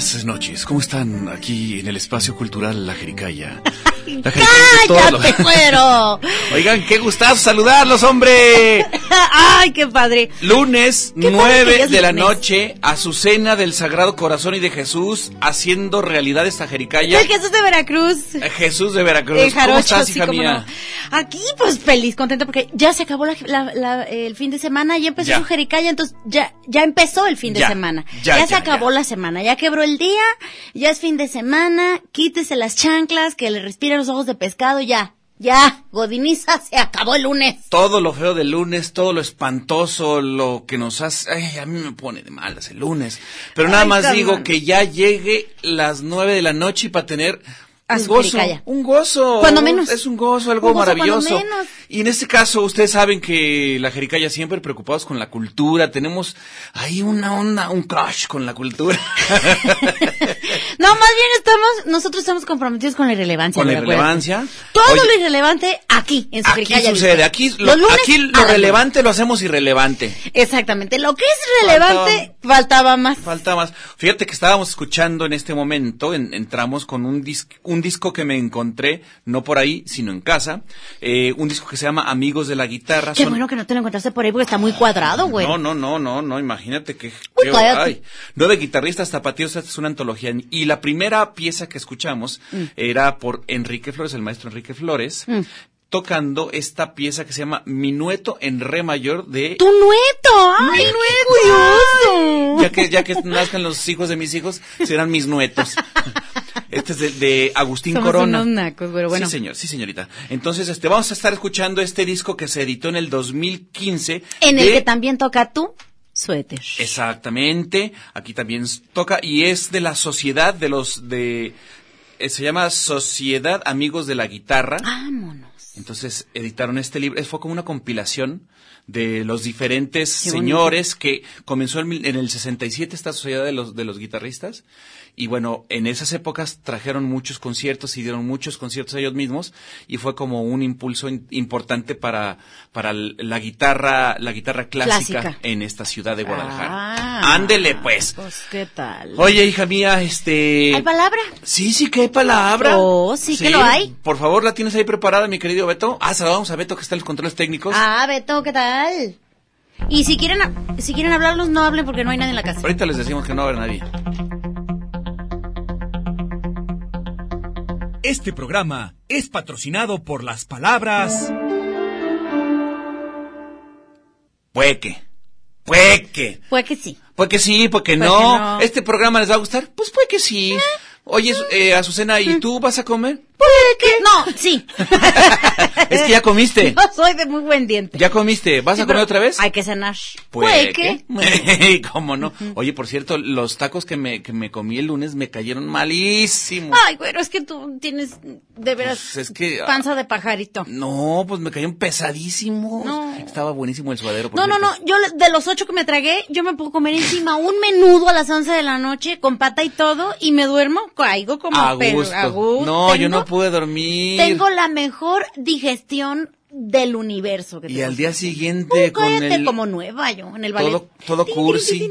Buenísimas noches. ¿Cómo están aquí en el espacio cultural La Jericaya? La ¡Cállate, cuero! Oigan, qué gustazo saludarlos, hombre. ¡Ay, qué padre! Lunes, Qué padre que nueve de la lunes. noche, Azucena del Sagrado Corazón y de Jesús, haciendo realidad esta Jericaya. El Jesús de Veracruz. Eh, Jesús de Veracruz. El ¿Cómo estás, hija mía? no. Aquí, pues feliz, contenta porque ya se acabó la- la- la- el fin de semana, ya empezó Ya. su jericaya, entonces ya, ya empezó el fin de Ya, semana. ya, Ya, se acabó la semana, ya quebró el día, ya es fin de semana, quítese las chanclas, que le respire los ojos de pescado, ya, ya, Godiniza, se acabó el lunes. Todo lo feo del lunes, todo lo espantoso, lo que nos hace... Ay, a mí me pone de malas el lunes. Pero nada Ay, más digo que ya llegue las nueve de la noche y para tener... A un gozo, un gozo. Cuando menos. Es un gozo, algo Un gozo cuando maravilloso. menos. Y en este caso, ustedes saben que la Jericaya siempre preocupados con la cultura. Tenemos ahí una onda, un crush con la cultura. No, más bien estamos, nosotros estamos comprometidos con la irrelevancia. con la irrelevancia. Todo Oye, lo irrelevante aquí, en su Aquí sucede, aquí lo, lunes, aquí lo relevante lo hacemos irrelevante. Exactamente, lo que es relevante faltaba, más. Falta más. Fíjate que estábamos escuchando en este momento, en- entramos con un, dis- un disco que me encontré, no por ahí, sino en casa, eh, un disco que se llama Amigos de la Guitarra. Qué Son- bueno que no te lo encontraste por ahí porque está muy cuadrado, güey. No, no, no, no, no, imagínate que... Uy, cállate. ay, nueve guitarristas tapatíos, esta es una antología. Y la primera pieza que escuchamos Mm. era por Enrique Flores, el maestro Enrique Flores, Mm. tocando esta pieza que se llama Minueto en Re mayor de... ¡Tu nueto! ¡Ay, qué curioso! Ya que, ya que nazcan los hijos de mis hijos, serán mis nuetos. Este es de, de Agustín Somos Corona. unos nacos, pero bueno. Sí, señor, sí, señorita. Entonces, este, vamos a estar escuchando este disco que se editó en el 2015. En el que también toca tu suéter. Exactamente, aquí también toca y es de la sociedad de los de eh, se llama Sociedad Amigos de la Guitarra. Vámonos. Entonces editaron este libro, fue como una compilación de los diferentes Qué bonito. señores que comenzó en el 67 esta sociedad de los de los guitarristas y bueno, en esas épocas trajeron muchos conciertos y dieron muchos conciertos ellos mismos y fue como un impulso in- importante para para la guitarra la guitarra clásica, Clásica. en esta ciudad de Guadalajara. Ah. Ándele pues. Pues, ¿qué tal? Oye, hija mía, este ¿Hay palabra? Sí, sí que hay palabra. Oh, sí que lo hay. Por favor, ¿la tienes ahí preparada, mi querido Beto? Ah, saludamos a Beto que está en los controles técnicos. Ah, Beto, ¿qué tal? Y si quieren, si quieren hablarlos, no hablen porque no hay nadie en la casa. Ahorita les decimos que no a haber nadie. Este programa es patrocinado por las palabras Pueque. Pueque. Pues que sí. Pues que sí, que Pues no. que no. ¿Este programa les va a gustar? Pues puede que sí. Oye, eh, Azucena, ¿y tú vas a comer? Puede que... No, sí. Es que ya comiste. Soy de muy buen diente. ¿Ya comiste? ¿Vas Sí, a comer otra vez? Hay que cenar. Puede Puede que. ¿Cómo no? Oye, por cierto, los tacos que me, que me comí el lunes me cayeron malísimos. Ay, güero, es que tú tienes de veras Pues es que, ah, panza de pajarito. No, pues me cayeron pesadísimos. No. Estaba buenísimo el suadero. por No, no, no, yo de los ocho que me tragué, yo me puedo comer encima un menudo a las once de la noche con pata y todo y me duermo, caigo como A pero gusto. a gusto. No, yo no pude dormir. Tengo la mejor digestión del universo. Que Y al día siguiente con el... como nueva yo, en el ballet. todo, todo cursi.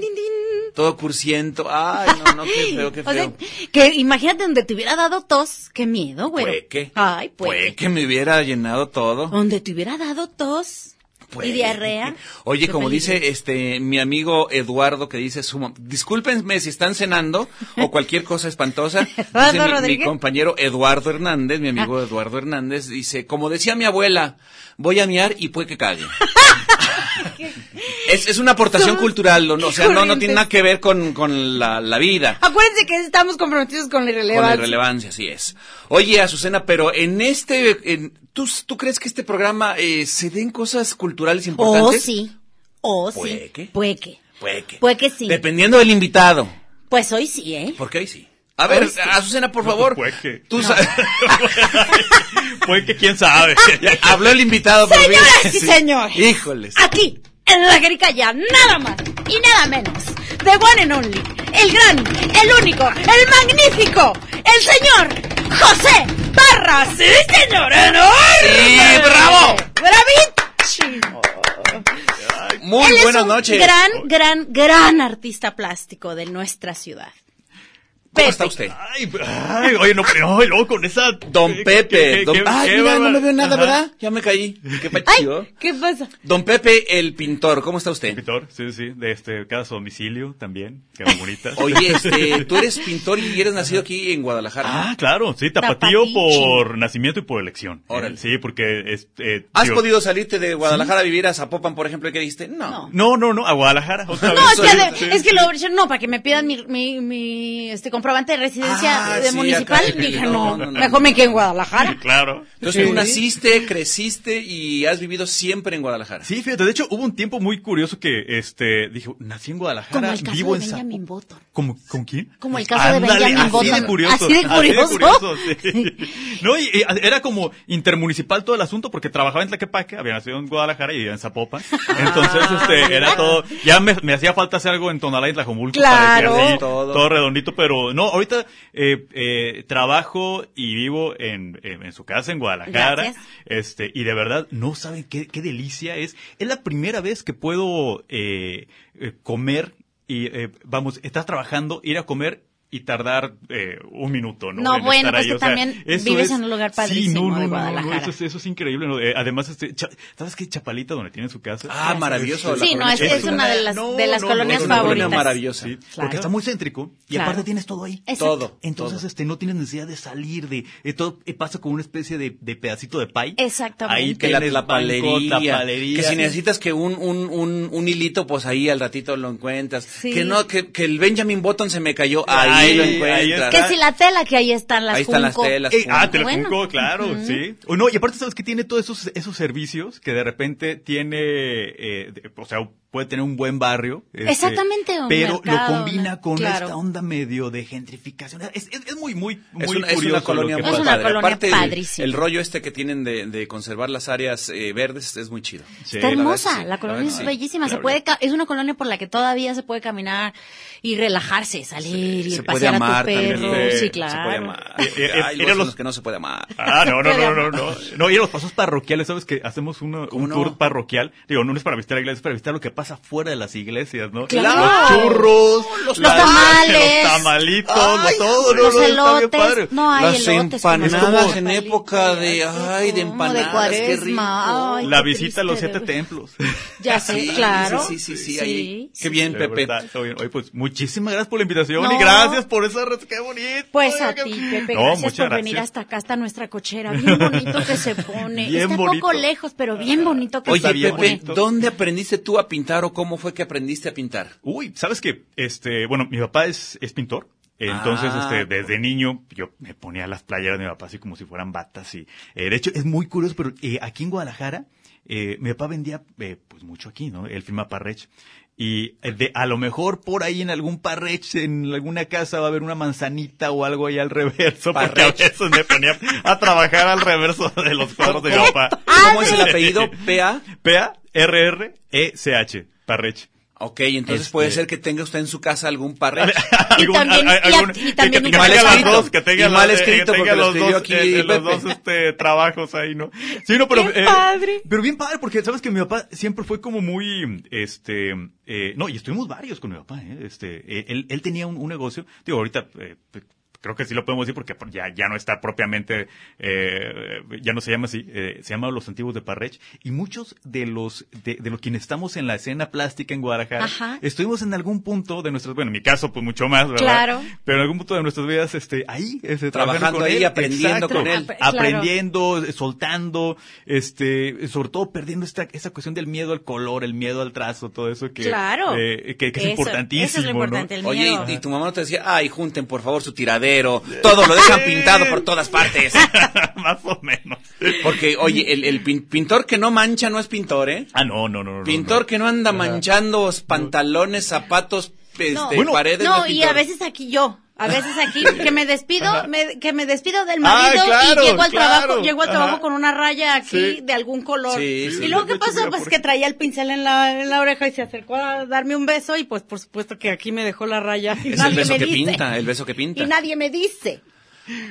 Todo cursiento. Ay, no, no, qué feo, qué O sea, feo. que imagínate donde te hubiera dado tos. Qué miedo, güey. Puede que. Ay, Puede puede. que me hubiera llenado todo. Donde te hubiera dado tos. Puede y diarrea. Oye, Qué como peligro. dice este mi amigo Eduardo que dice su discúlpenme si están cenando o cualquier cosa espantosa. Eduardo Dice mi- mi, compañero Eduardo Hernández, mi Ah. amigo Eduardo Hernández, dice, como decía mi abuela, voy a miar y puede que cague. es, es una aportación Somos- cultural, ¿no? o sea, no, no tiene nada que ver con, con la, la vida. Acuérdense que estamos comprometidos con la Con la irrelevancia. irrelevancia, así es. Oye, Azucena, pero en este, en- ¿tú, ¿tú crees que este programa eh, se den cosas culturales Oh, importantes? sí. Oh, Puede sí. Puede que. Puede que. Puede que sí. Dependiendo del invitado. Pues hoy sí, ¿eh? Porque ahí sí. A ver, Hoy sí. Azucena, por favor. Puede que. Tú sa- Puede que quién sabe. Habló el invitado. pero Señoras y sí. señores. Híjoles. Aquí, en la Jericaya, nada más y nada menos. The one and only. El gran, el único, el magnífico. El señor José Parra. Sí, señor. enorme. Sí, bravo. Bravísimo. Muy Él es buenas un noches. Gran, gran, gran artista plástico de nuestra ciudad. ¿Cómo está usted? Ay, ay, oye, no, pero no, luego con esa... Don ¿qué- Pepe. qué- Don- qué- Ay, qué mira, no me veo nada, Ajá. ¿verdad? Ya me caí. Qué Ay, pachido. ¿qué pasa? Don Pepe, el pintor, ¿cómo está usted? Pintor, sí, sí, de este, cada su domicilio también, que muy bonita. Oye, este, tú eres pintor y eres nacido aquí en Guadalajara. Ah, claro, sí, tapatío por nacimiento y por elección. Órale. Eh, Sí, porque... es, eh, ¿Has digo, podido salirte de Guadalajara a vivir a Zapopan, por ejemplo, y qué dijiste? No. No. No, no, a Guadalajara. otra No, vez. es que, Sí, de- sí, es que lo no, para que me pidan mi, mi, mi este comprobante de residencia Ah, de sí, municipal. acá, Dije, no, no, no, no, mejor me quedo en Guadalajara. Claro. Entonces tú Sí. naciste, creciste y has vivido siempre en Guadalajara. Sí, fíjate, de hecho hubo un tiempo muy curioso que, este, dije, nací en Guadalajara, Como el caso vivo de en Benjamin Button. ¿Cómo, ¿Con quién? Como el caso de Benjamin así Button. De curioso, Así de curioso. sí. No, y, y era como intermunicipal todo el asunto porque trabajaba en Tlaquepaque, había nacido en Guadalajara y vivía en Zapopan. Entonces, este, era todo, ya me, me hacía falta hacer algo en Tonalá y Tlajomulco. para que Claro. así, Todo. todo. redondito, pero no, ahorita eh, eh, trabajo y vivo en, en, en su casa en Guadalajara. Gracias. Este, y de verdad, no saben qué, qué delicia es. Es la primera vez que puedo eh, eh, comer y, eh, vamos, estás trabajando, ir a comer y tardar eh, un minuto, ¿no? No, En bueno, estar pues ahí. tú O sea, también eso vives es- en un lugar Sí, padrísimo no, no, de no, no, Guadalajara. eso, es, eso es increíble. ¿no? Eh, además, este, Cha- ¿sabes qué? Chapalita, donde tiene su casa. Ah, maravilloso. la Sí, no, es, es una de las, No, de las no, colonias no, no, no, favoritas. Una maravillosa. Sí, Claro. porque está muy céntrico y Claro. aparte tienes todo ahí. Exacto. Todo. Entonces, todo. este, no tienes necesidad de salir de, de todo, eh, pasa como una especie de, de pedacito de pay. Exactamente. Ahí que la tienes banco, tlapalería. que si necesitas que un, un, un, un hilito, pues ahí al ratito lo encuentras. Sí. Que no, que, que el Benjamin Button se me cayó, ahí, Ahí, lo encuentras. Que si la tela que ahí están las Ahí están las Funko. telas. Eh, ah, te lo Bueno. Funko, claro, sí. O no, y aparte sabes que tiene todos esos, esos servicios que de repente tiene, eh, de- o sea, puede tener un buen barrio. este, Exactamente, un Pero mercado, lo combina una- con claro. esta onda medio de gentrificación. Es, es, es muy, muy, muy Es una, es curioso una colonia Es una padre. colonia Aparte, el- padrísima. El, rollo este que tienen de, de conservar las áreas eh, verdes es muy chido. Sí, Está la verdad hermosa, sí, la, la colonia verdad es sí. bellísima, se puede es una colonia por la que todavía se puede caminar y relajarse, salir y Se pasear a tu perro, también. sí, Se claro. puede amar. Eh, eh, Hay era los, los- que no se puede amar. Ah, no, no, no, no, no. No, y los pasos parroquiales, ¿sabes que Hacemos uno, ¿Cómo un no? tour parroquial. Digo, no es para visitar iglesias, es para visitar lo que pasa fuera de las iglesias, ¿no? Claro. Los churros, Los las- tamales. los tamalitos, Ay, todo, no, Los no, elotes, padre. no hay Las elotes como empanadas los en época de- ay, de como empanadas, qué cuaresma, ay, La qué visita a los siete templos. Ya sé, Sí, claro. Sí, sí, sí, sí, ahí. Qué bien, De Pepe. Oye, pues muchísimas gracias por la invitación No. y gracias por esa res- qué bonito. Pues a ti, Pepe, No, gracias por venir hasta acá, hasta nuestra cochera. Bien bonito que se pone. Bien Está bonito. poco lejos, pero bien bonito que Oye, Está se Pepe, pone. bonito. ¿dónde aprendiste tú a pintar o cómo fue que aprendiste a pintar? Uy, ¿sabes qué? Este, bueno, mi papá es, es pintor. Entonces, Ah. este, desde niño, yo me ponía las playeras de mi papá así como si fueran batas. Y, eh, de hecho, es muy curioso, pero eh, aquí en Guadalajara, eh, mi papá vendía, eh, pues mucho aquí, ¿no? Él firma Parrech. Y eh, de, a lo mejor por ahí en algún Parrech, en alguna casa va a haber una manzanita o algo ahí al reverso, porque a Parrech. veces me ponía a trabajar al reverso de los cuadros de mi papá. ¿Cómo es el apellido? PA. P-A-R-R-E-C-H, Parrech. Ok, entonces Este- puede ser que tenga usted en su casa algún parrech. Y también- y a- y también que, mal escrito. dos, que tenga Y mal los- eh, escrito que tenga porque lo los dos, aquí eh, eh, los dos este, trabajos ahí, ¿no? Sí, no, pero... ¡Qué padre! Pero bien padre, porque sabes que mi papá siempre fue como muy, este, eh, no, y estuvimos varios con mi papá, ¿eh? Este, eh, él, él tenía un, un negocio, digo, ahorita, eh, creo que sí lo podemos decir porque ya, ya no está propiamente, eh, ya no se llama así, eh, se llama Los Antiguos de Parrech, y muchos de los, de, de los quienes estamos en la escena plástica en Guadalajara, Ajá. estuvimos en algún punto de nuestras, bueno, en mi caso, pues mucho más, ¿verdad? Claro. Pero en algún punto de nuestras vidas, este, ahí, este, Trabajando ahí, aprendiendo con él. Ap-. Aprendiendo, soltando, este, sobre todo perdiendo esta, esa cuestión del miedo al color, el miedo al trazo, todo eso que, Claro. eh, que, que es Eso- importantísimo. eso es lo ¿no? importante, el Oye, y, y tu mamá no te decía, ay, junten por favor su todo lo dejan pintado por todas partes. Más o menos. Porque, oye, el, el pin- pintor que no mancha no es pintor, ¿eh? Ah, no, no, no. no, Pintor no. que no anda manchando pantalones, zapatos, este, No. Bueno, paredes. No, es y a veces aquí yo. A veces aquí que me despido, me- que me despido del Ah, marido claro, y llego al claro. trabajo, llego al trabajo Ajá. con una raya aquí Sí. de algún color. Sí, sí. y luego qué pasó, pues por- que traía el pincel en la, en la oreja y se acercó a darme un beso y pues por supuesto que aquí me dejó la raya. Y Es el nadie beso me que dice. pinta, el beso que pinta. Y nadie me dice.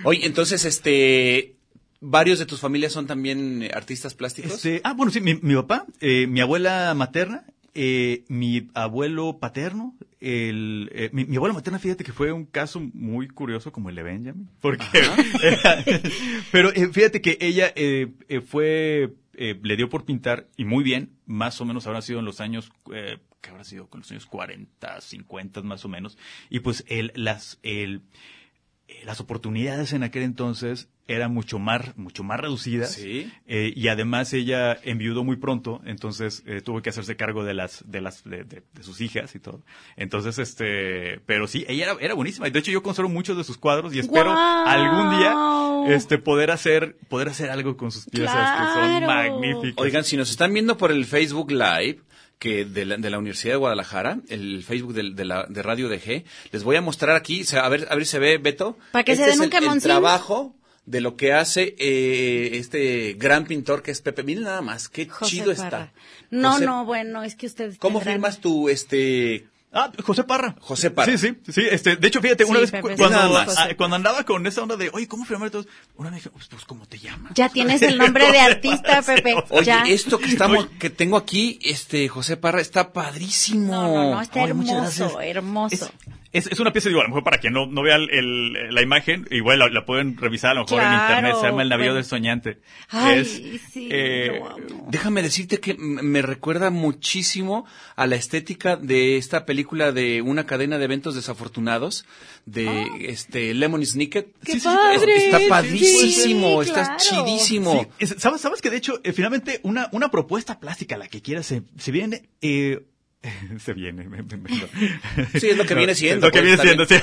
Oye, entonces, este, varios de tus familias son también eh, artistas plásticos. Este, ah, bueno, sí, mi, mi papá, eh, mi abuela materna, eh, mi abuelo paterno, el, eh, mi, mi abuela materna, fíjate que fue un caso muy curioso como el de Benjamin, porque, pero eh, fíjate que ella eh, fue, eh, le dio por pintar y muy bien, más o menos habrá sido en los años, eh, que habrá sido con los años 40, 50 más o menos, y pues el, las, el, las oportunidades en aquel entonces eran mucho más, mucho más reducidas. Sí. Eh, y además ella enviudó muy pronto, entonces eh, tuvo que hacerse cargo de las, de las, de, de- de sus hijas y todo. Entonces, este, pero sí, ella era, era buenísima. De hecho, yo conservo muchos de sus cuadros y espero algún día, este, poder hacer, poder hacer algo con sus piezas que son magníficas. Oigan, si nos están viendo por el Facebook Live, que de la, de la Universidad de Guadalajara, el Facebook de, la, de Radio DG, les voy a mostrar aquí, o sea, a ver, a ver si se ve, Beto. Para que se Este den un el- el, trabajo de lo que hace eh, este gran pintor que es Pepe. Miren nada más, qué José chido Parra. está. No, José- no, bueno, es que ustedes. ¿Cómo tendrán- firmas tu, este, Ah, José Parra. José Parra. Sí, sí, sí. Este, de hecho, fíjate, una Sí, vez Pepe, cuando, ah, cuando andaba con esa onda de, oye, ¿cómo firmar todos? Una vez dije, pues, pues, ¿cómo te llamas? Ya tienes el nombre de artista, Pepe. Oye, ya. esto que estamos, que tengo aquí, este, José Parra, está padrísimo. No, no, no, está hermoso, hermoso. Es, es, es una pieza, digo, a lo mejor para quien no, no vea el- el- la imagen, igual la, la pueden revisar a lo mejor en internet, se llama El Navío bueno. del Soñante. Ay, Es, sí, eh, lo amo. Déjame decirte que me recuerda muchísimo a la estética de esta película de una cadena de eventos desafortunados de este Lemon Snicket. Ah. ¡Qué Sí, sí! Está Sí, padrísimo, sí, está claro. chidísimo. Sí, es- ¿sabes, sabes que de hecho, eh, finalmente, una, una propuesta plástica, la que quieras, se, se viene, eh, se viene, me- me- me- no. Sí, es lo que viene siendo, Lo que pues, viene siendo, sí.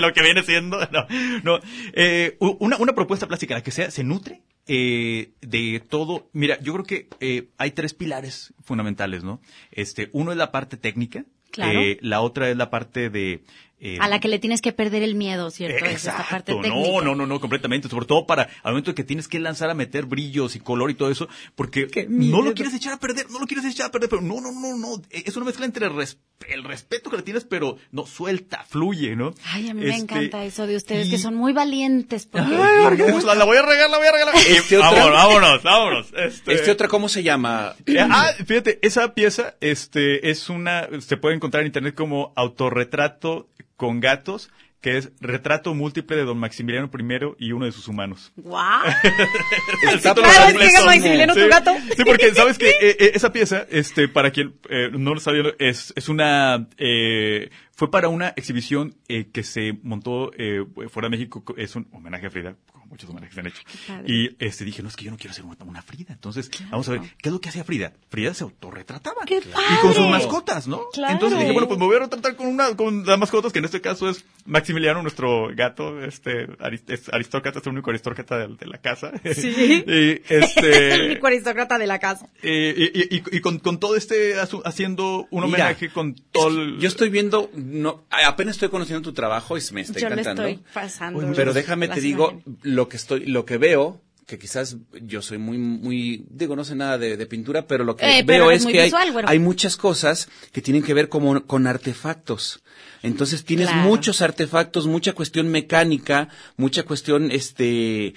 lo que viene siendo. No. no. Eh, una, una propuesta plástica, la que sea, se nutre eh, de todo. Mira, yo creo que eh, hay tres pilares fundamentales, ¿no? Este, uno es la parte técnica. Claro. eh, la otra es la parte de... eh, A la que le tienes que perder el miedo, ¿cierto? Es esta parte Exacto, técnica. no, no, no, no, completamente. Sobre todo para al momento que tienes que lanzar a meter brillos y color y todo eso, porque no lo quieres echar a perder, no lo quieres echar a perder, pero no, no, no, no. Es una mezcla entre el, res- el respeto que le tienes, pero no, suelta, fluye, ¿no? Ay, a mí me Este, encanta eso de ustedes, y- que son muy valientes. Porque Ay, porque la, la voy a regar, la voy a regar. Este otra- vámonos, vámonos, vámonos. Este, Este otra, ¿cómo se llama? eh, ah, fíjate, esa pieza, este, es una, se puede encontrar en internet como autorretrato con gatos, que es retrato múltiple de don Maximiliano I y uno de sus humanos. ¡Guau! Está claro, padrísimo. Maximiliano tu Sí, gato. Sí, porque sabes que eh, eh, esa pieza, este, para quien eh, no lo sabía, es, es una, eh, fue para una exhibición eh, que se montó eh, fuera de México, es un homenaje a Frida, como muchos homenajes se han hecho. Y este dije, no, es que yo no quiero ser una, una Frida. Entonces, vamos a ver, ¿qué es lo que hacía Frida? Frida se autorretrataba. ¡Qué Y con sus mascotas, ¿no? Claro. Entonces dije, bueno, pues me voy a retratar con una, con las mascotas, que en este caso es Maximiliano, nuestro gato, este, arist- es aristócrata, es el único aristócrata de, de la casa. Sí. y el este, único aristócrata de la casa. eh, y, y- y con, con todo este, haciendo un Mira, homenaje con todo el... Yo estoy viendo, no, apenas estoy conociendo tu trabajo y me está Yo le encantando. estoy pasando. Pero déjame te digo imágenes. lo que estoy, lo que veo, que quizás yo soy muy, muy, digo, no sé nada de, de pintura, pero lo que Eh, veo es que visual, hay, muchas cosas que tienen que ver como, con artefactos. Entonces tienes Claro. muchos artefactos, mucha cuestión mecánica, mucha cuestión, este,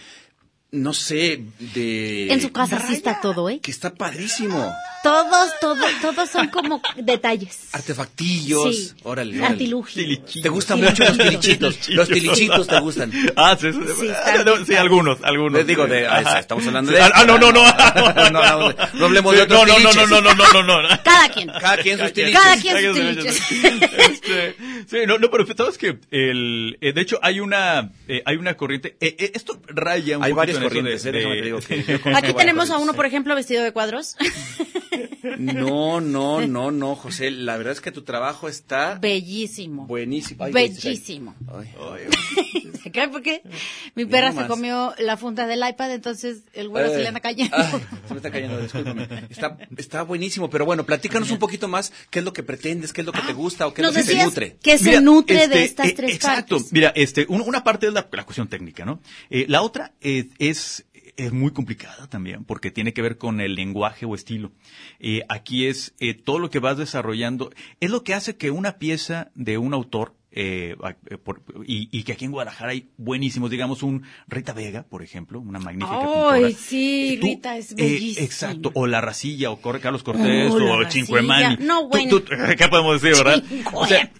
no sé, de... En su casa sí está todo, ¿eh? Que está padrísimo. Todos, todos, todos son como detalles. Artefactillos, Sí. órale. órale. Artilugio. Tilichitos. ¿Te gustan mucho los tilichitos. Los tilichitos te gustan. Ah, sí, sí, Sí, ah, bien sí, algunos, algunos. Les digo, de, ah, estamos hablando de... Ah, ah, no, no, no. no, no, no hablemos de otros no, no, no, no, no, no, no, no. Cada quien. Cada quien sus tiliches. Cada quien sus tiliches. Este, sí, no, no, pero sabes que el, eh, de hecho hay una, eh, hay una corriente. eh, eh, esto raya un Hay corrientes, de- eh, déjame de- te digo que Aquí tenemos a uno, por ejemplo, vestido de cuadros. No, no, no, no, José. La verdad es que tu trabajo está Bellísimo. buenísimo. Ay, Bellísimo. Ay. ¿Se cae por qué? Mi perra se comió la funda del iPad, entonces el güero se le anda cayendo. Ay, se me está cayendo, discúlpame. Está, está buenísimo, pero bueno, platícanos un poquito más qué es lo que pretendes, qué es lo que te gusta o qué es lo que te nutre. que se Mira, nutre este, de estas eh, tres exacto. partes. Mira, este, un- una parte es la, la cuestión técnica, ¿no? Eh, la otra es, es, es muy complicada también, porque tiene que ver con el lenguaje o estilo. Eh, aquí es eh, todo lo que vas desarrollando, es lo que hace que una pieza de un autor eh, eh, por- y, y que aquí en Guadalajara hay buenísimos, digamos, un Rita Vega, por ejemplo, una magnífica Ay, pintora. sí, tú, Rita es eh, bellísima. exacto, o La Racilla, o Corre Carlos Cortés, Oh, La o. Cinquemani. No, bueno. tú- ¿Qué podemos decir, verdad? O sea,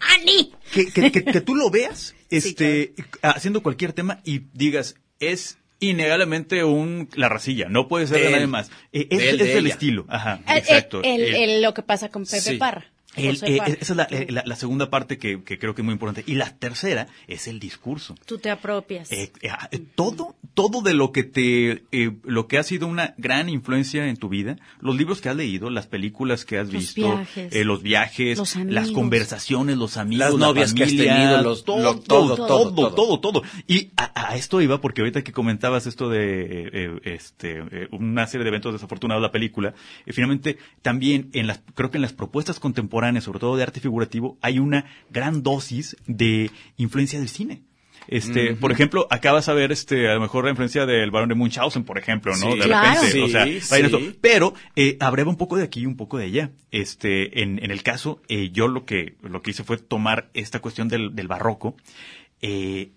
que, que, que- que tú lo veas este haciendo cualquier tema y digas es innegablemente un la racilla no puede ser De nadie más Eh, es, De él, es de del ella. estilo ajá El- exacto el- El- el- lo que pasa con Pepe Sí. Parra. El- eh, esa es la, eh, la- la segunda parte que, que creo que es muy importante y la tercera es el discurso Tú te apropias. eh, eh, ah, todo, todo de lo que te, eh, lo que ha sido una gran influencia en tu vida, los libros que has leído, las películas que has Los visto, viajes. eh, los viajes, Los las conversaciones, los amigos, Las la novias que has tenido, los- todo, lo- todo, todo, todo, todo, todo, todo. Y a, a esto iba porque ahorita que comentabas esto de, este, eh, una serie de eventos desafortunados, la película, eh, finalmente también en las, creo que en las propuestas contemporáneas, sobre todo de arte figurativo, hay una gran dosis de influencia del cine. Este, por ejemplo, acabas a ver este, a lo mejor la influencia del barón de Munchausen, por ejemplo, ¿no? Sí. de Claro. repente, o sea, Sí, sí. pero eh, abreva un poco de aquí y un poco de allá. Este, en, en el caso, eh, yo lo que lo que hice fue tomar esta cuestión del, del barroco. Eh,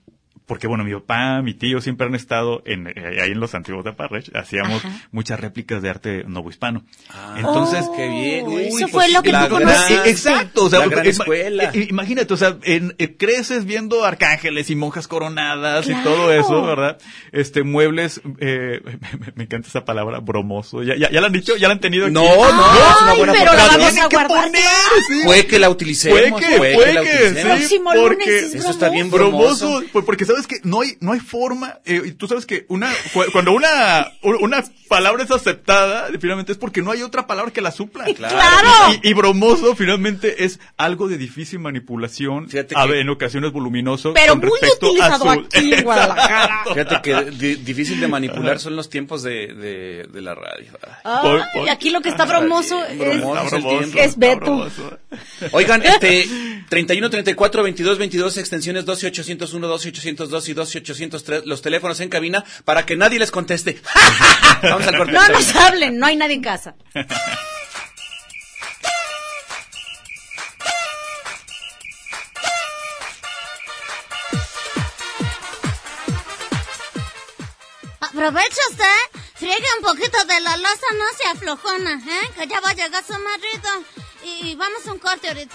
porque bueno, mi papá, mi tío siempre han estado en, eh, ahí en los antiguos de Parrech, hacíamos Ajá. muchas réplicas de arte novohispano. Ah, Entonces, Oh, qué bien. Uy, eso pues fue lo que la tú gran- conociste. Exacto, o sea, La gran escuela. eh, imagínate, o sea, en- eh, creces viendo arcángeles y monjas coronadas y todo eso, ¿verdad? Este, muebles, eh, me, me encanta esa palabra, bromoso. ¿Ya, ya, ya la han dicho? ¿Ya la han tenido aquí? No, no, es una Ay, buena pero la aportación. vamos a que guardar. poner, sí. Fue que la utilicemos. Puede que, fue puede la que, utilicemos. sí, porque lunes es Eso está bien bromoso, bromoso. pues porque sabes que no hay, no hay forma, eh, y tú sabes que una, cu- cuando una, una palabra es aceptada, finalmente es porque no hay otra palabra que la supla. ¡Claro! Y, y bromoso finalmente es algo de difícil manipulación, Fíjate a que- ver, en ocasiones voluminoso. Pero con muy respecto a utilizado su- aquí en Guadalajara. Fíjate que di- difícil de manipular son los tiempos de, de, de la radio. Ay, Por- por- aquí lo que está bromoso es, bromoso. El. Es está Beto. bromoso. Oigan, este, 31, 34, 22, 22, extensiones 12, 801, 12, 802 y 12, 803, los teléfonos en cabina para que nadie les conteste. Vamos al corte. No nos hablen, no hay nadie en casa. Aprovecha usted, friegue un poquito de la loza, no se aflojona, ¿eh? Que ya va a llegar su marido. Y vamos a un corte ahorita.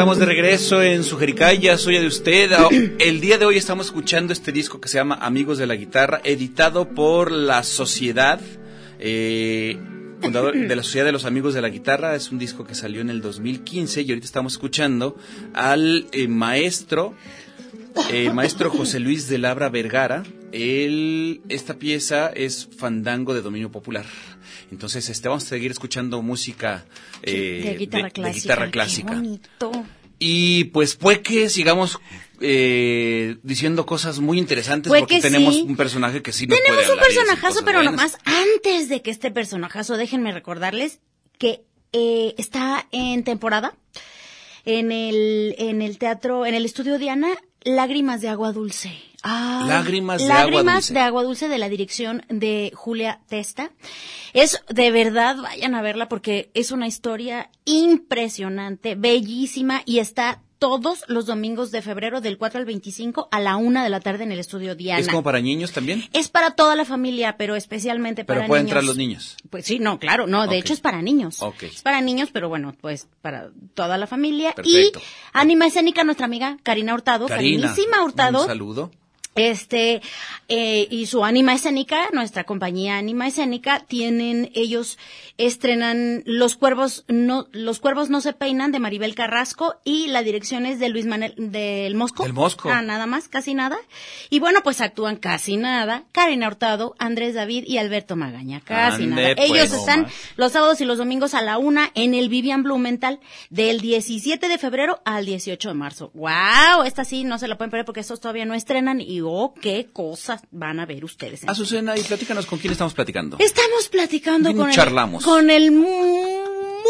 Estamos de regreso en su Jericaya, soy de usted. Ah, El día de hoy estamos escuchando este disco que se llama Amigos de la Guitarra, editado por la Sociedad, eh, fundador de la Sociedad de los Amigos de la Guitarra. Es un disco que salió en el 2015 y ahorita estamos escuchando al eh, maestro, eh, maestro José Luis de Labra Vergara. Esta pieza es fandango de dominio popular. Entonces, este, vamos a seguir escuchando música eh, de guitarra de clásica. guitarra Qué clásica. bonito. Y pues puede que sigamos eh, diciendo cosas muy interesantes Puede porque que tenemos sí. un personaje que sí nos Tenemos puede un personajazo, pero buenas. nomás antes de que este personajazo, déjenme recordarles que eh, está en temporada en el, en el teatro, en el estudio Diana, Lágrimas de Agua Dulce. Ah, Lágrimas de Agua Lágrimas Dulce. de Agua Dulce de la dirección de Julia Testa. Es de verdad, vayan a verla porque es una historia impresionante, bellísima y está todos los domingos de febrero del 4 al 25 a la una de la tarde en el estudio Diana. ¿Es como para niños también? Es para toda la familia, pero especialmente Pero para pueden niños. entrar los niños. Pues sí, no, claro, no, de hecho es para niños. Ok. Es para niños, pero bueno, pues para toda la familia. Perfecto. Y Anima Escénica, nuestra amiga Karina Hurtado, Karina, Hurtado. un saludo. Este, eh, y su Anima Escénica, nuestra compañía Anima Escénica, tienen, ellos estrenan Los Cuervos no, Los Cuervos no se peinan de Maribel Carrasco y la dirección es de Luis Manuel, del Mosco. Del Mosco. Ah, nada más, casi nada. Y bueno, pues actúan casi nada. Karina Hurtado, Andrés David y Alberto Magaña. Casi Ande, nada. pues, Ellos están los sábados y los domingos a la una en el Vivian Blumenthal del 17 de febrero al 18 de marzo. ¡Wow! Esta sí no se la pueden perder porque estos todavía no estrenan y oh, qué cosas van a ver ustedes. en Azucena, y platícanos con quién estamos platicando. Estamos platicando Bien con charlamos. el, con el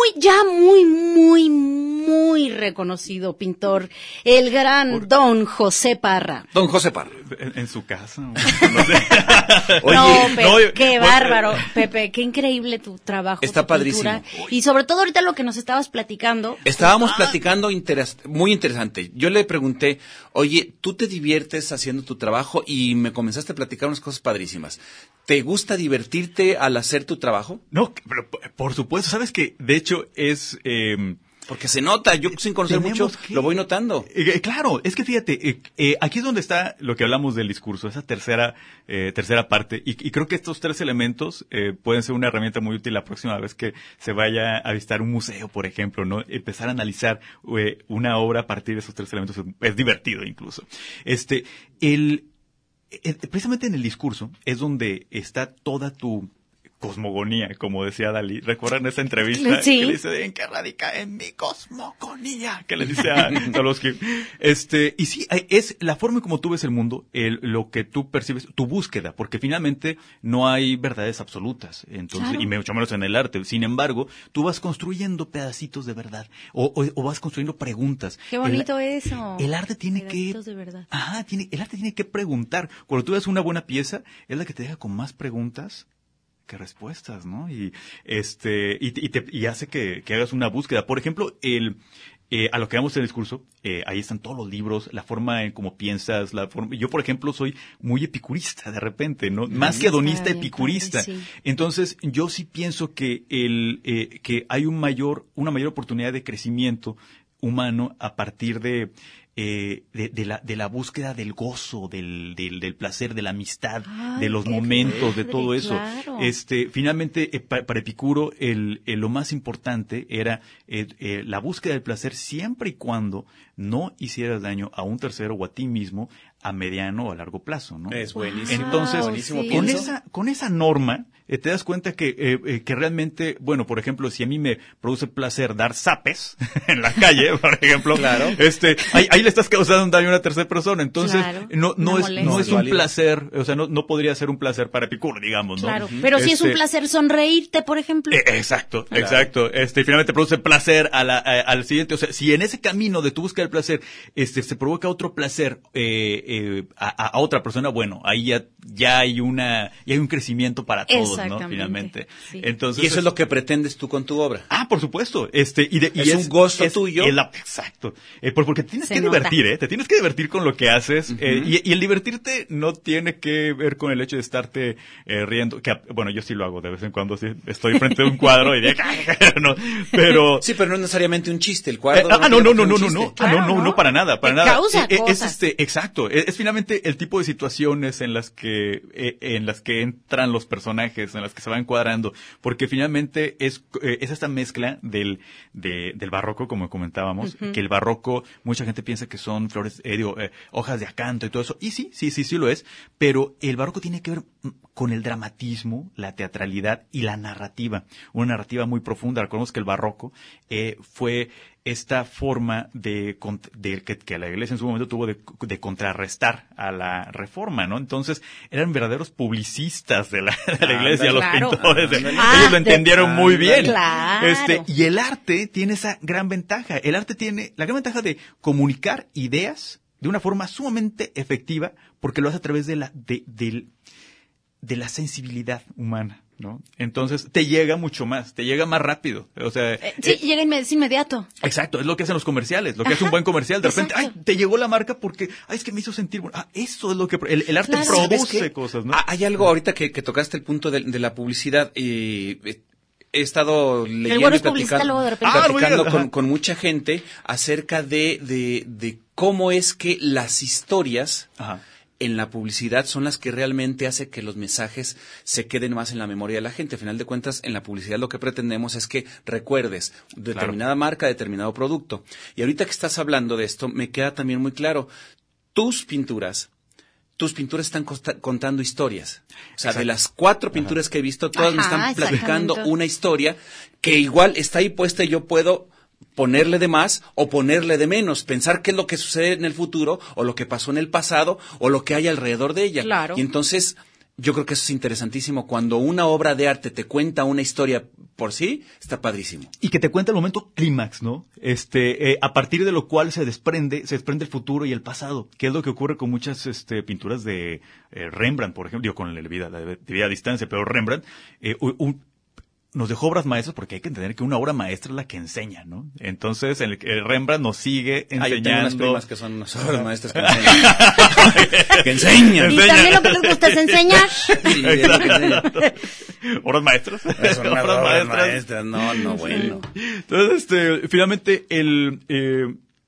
muy, ya muy, muy, muy reconocido pintor, el gran don José Parra. Don José Parra. En, en su casa. No sé. Oye, no, Pepe, no, qué bárbaro, Pepe, qué increíble tu trabajo. Está tu padrísimo. pintura. Y sobre todo ahorita lo que nos estabas platicando. Estábamos platicando interes- muy interesante. Yo le pregunté, oye, ¿tú te diviertes haciendo tu trabajo? Y me comenzaste a platicar unas cosas padrísimas. ¿Te gusta divertirte al hacer tu trabajo? No, pero por supuesto, sabes que de hecho es... eh, Porque se nota, yo sin conocer mucho, que- lo voy notando. Eh, eh, claro, es que fíjate, eh, eh, aquí es donde está lo que hablamos del discurso, esa tercera, eh, tercera parte, y, y creo que estos tres elementos pueden ser una herramienta muy útil la próxima vez que se vaya a visitar un museo, por ejemplo, ¿no? Empezar a analizar una obra a partir de esos tres elementos es, es divertido incluso. Este, el, precisamente en el discurso es donde está toda tu cosmogonía, como decía Dalí. ¿Recuerdan esa entrevista? Sí. Que le dice, ¿en qué radica? En mi cosmogonía. Que le dice a Tolosky. Este, y sí, es la forma como tú ves el mundo, el, lo que tú percibes, tu búsqueda, porque finalmente no hay verdades absolutas. Entonces, Claro. y mucho menos en el arte. Sin embargo, tú vas construyendo pedacitos de verdad. O, o- o vas construyendo preguntas. Qué El- bonito eso. el arte tiene que... Pedacitos de verdad. Ajá, tiene, el arte tiene que preguntar. Cuando tú ves una buena pieza, es la que te deja con más preguntas respuestas, ¿no? Y este, y, y te- y hace que, que hagas una búsqueda. Por ejemplo, el, eh, a lo que vamos en el discurso, eh, ahí están todos los libros, la forma en cómo piensas, la forma, yo por ejemplo soy muy epicurista de repente, ¿no? Más que hedonista, bien epicurista. sí. Entonces, yo sí pienso que el, eh, que hay un mayor, una mayor oportunidad de crecimiento humano a partir de, eh, de, de la, de la búsqueda del gozo, del, del, del placer, de la amistad, Ay, de los momentos, de todo eso. claro. Este, finalmente, eh, pa- para Epicuro, el, el- lo más importante era eh, eh, la búsqueda del placer siempre y cuando no hicieras daño a un tercero o a ti mismo a mediano o a largo plazo, ¿no? Es buenísimo. Entonces, buenísimo sí. con esa, con esa norma, eh, te das cuenta que, eh, eh, que realmente, bueno, por ejemplo, si a mí me produce placer dar zapes en la calle, por ejemplo, Claro. este, ahí, ahí le estás causando un daño a una tercera persona. Entonces, Claro, no, no es, no es un placer, o sea, no, no podría ser un placer para Epicuro, digamos, ¿no? Claro, pero sí es un Este, placer sonreírte, por ejemplo. eh, exacto, exacto. Este, finalmente produce placer a la- a- al siguiente. O sea, si en ese camino de tu búsqueda del placer, este, se provoca otro placer eh, eh, a, a- otra persona, bueno, ahí ya, ya hay una, ya hay un crecimiento para todos, ¿no? Finalmente. sí. Entonces, Y eso es lo que pretendes tú con tu obra. Ah, por supuesto. Este, y de- y Es un gozo tuyo. es la- exacto. Eh, por- porque te tienes Se que nota. divertir, ¿eh? Te tienes que divertir con lo que haces. eh, y, y el divertirte no tiene que ver con el hecho de estarte eh, riendo. Que, bueno, yo sí lo hago de vez en cuando. Sí, estoy frente a un cuadro y de, no, pero. Sí, pero no es necesariamente un chiste. El Eh, cuadro. ah, no, no, no, no, un no, no, Ah, no, no, ¿no? no, para nada, para Te nada. causa Eh, eh, es cosas. este, exacto, es, es finalmente el tipo de situaciones en las que, eh, en las que entran los personajes, en las que se van cuadrando, porque finalmente es, eh, es esta mezcla del, de- del barroco, como comentábamos, que el barroco, mucha gente piensa que son flores, eh, digo, eh, hojas de acanto y todo eso, y sí, sí, sí, sí lo es, pero el barroco tiene que ver con el dramatismo, la teatralidad y la narrativa, una narrativa muy profunda. Recordemos que el barroco eh, fue esta forma de, de que, que la iglesia en su momento tuvo de, de contrarrestar a la reforma, ¿no? Entonces eran verdaderos publicistas de la, de la iglesia, los Claro. pintores. Ah, ellos lo entendieron muy bien. Claro. Este, y el arte tiene esa gran ventaja. El arte tiene la gran ventaja de comunicar ideas de una forma sumamente efectiva porque lo hace a través de la, de, del- de la sensibilidad humana, ¿no? Entonces te llega mucho más, te llega más rápido. O sea, Eh, sí, eh, llega es inmediato. Exacto, es lo que hacen los comerciales, lo que hace Ajá, un buen comercial. De repente, ay, te llegó la marca porque, ay, es que me hizo sentir bueno. Ah, eso es lo que, el, el arte Claro. ¿Sabes produce cosas, ¿no? Ah, Hay algo ahorita que, que tocaste el punto de, de la publicidad y eh, he estado leyendo y es publicista, platicando, luego de repente. Ah, platicando digas, con, con mucha gente acerca de, de, de cómo es que las historias Ajá. En la publicidad son las que realmente hace que los mensajes se queden más en la memoria de la gente. Al final de cuentas, en la publicidad lo que pretendemos es que recuerdes determinada marca, determinado producto. Y ahorita que estás hablando de esto, me queda también muy claro, tus pinturas, tus pinturas están costa- contando historias. O sea, de las cuatro pinturas que he visto, todas me están platicando una historia que igual está ahí puesta y yo puedo ponerle de más o ponerle de menos, pensar qué es lo que sucede en el futuro o lo que pasó en el pasado o lo que hay alrededor de ella. Claro. Y entonces yo creo que eso es interesantísimo. Cuando una obra de arte te cuenta una historia por sí, está padrísimo. Y que te cuenta el momento clímax, ¿no? Este, eh, a partir de lo cual se desprende, se desprende el futuro y el pasado, que es lo que ocurre con muchas este, pinturas de eh, Rembrandt, por ejemplo, digo, con la vida, la vida a distancia, pero Rembrandt, eh, un- un- nos dejó obras maestras porque hay que entender que una obra maestra es la que enseña, ¿no? Entonces, el, el Rembrandt nos sigue Ah, yo tengo unas enseñando. primas que son unas obras maestras que enseñan. que enseñan. Y también lo que les gusta es enseñar. Sí, es lo que enseñan. obras maestras. Son obras maestras. No, no, bueno. Entonces, este, finalmente, el, eh,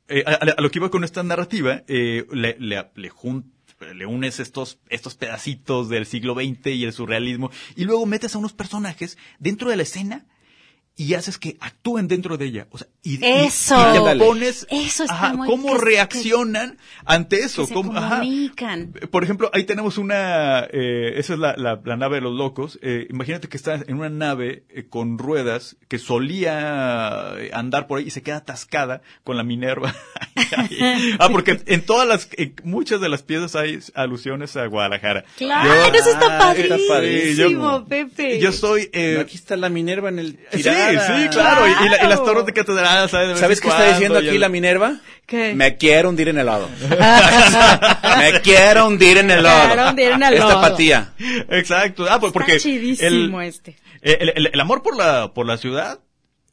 eh, a, a lo que iba con esta narrativa, eh, le, le, le jun- le unes estos, estos pedacitos del siglo XX y el surrealismo, y luego metes a unos personajes dentro de la escena y haces que actúen dentro de ella. O sea, y, Eso. y te pones Eso está ajá, muy- cómo que- que- reaccionan ante eso. Que se cómo- ajá. comunican. Por ejemplo, ahí tenemos una, eh, esa es la, la, la nave de los locos. Eh, imagínate que estás en una nave eh, con ruedas que solía andar por ahí y se queda atascada con la Minerva. ah, porque en todas las, en muchas de las piezas hay alusiones a Guadalajara. Claro, Yo- eso está Ah, está padrísimo, padrísimo. Pepe. Yo soy, eh, Aquí está la Minerva en el sí, tirada. Sí, claro, y- Y, la- y las torres de catedral, ¿sabes? ¿Sabes qué está diciendo aquí el- la Minerva? ¿Qué? Me quiero hundir en el lodo. Me quiero hundir en el lodo. Quiero hundir en el Esta lodo. patía. Exacto. Ah, pues porque Está chidísimo el, este. el, el- el amor por la, por la ciudad.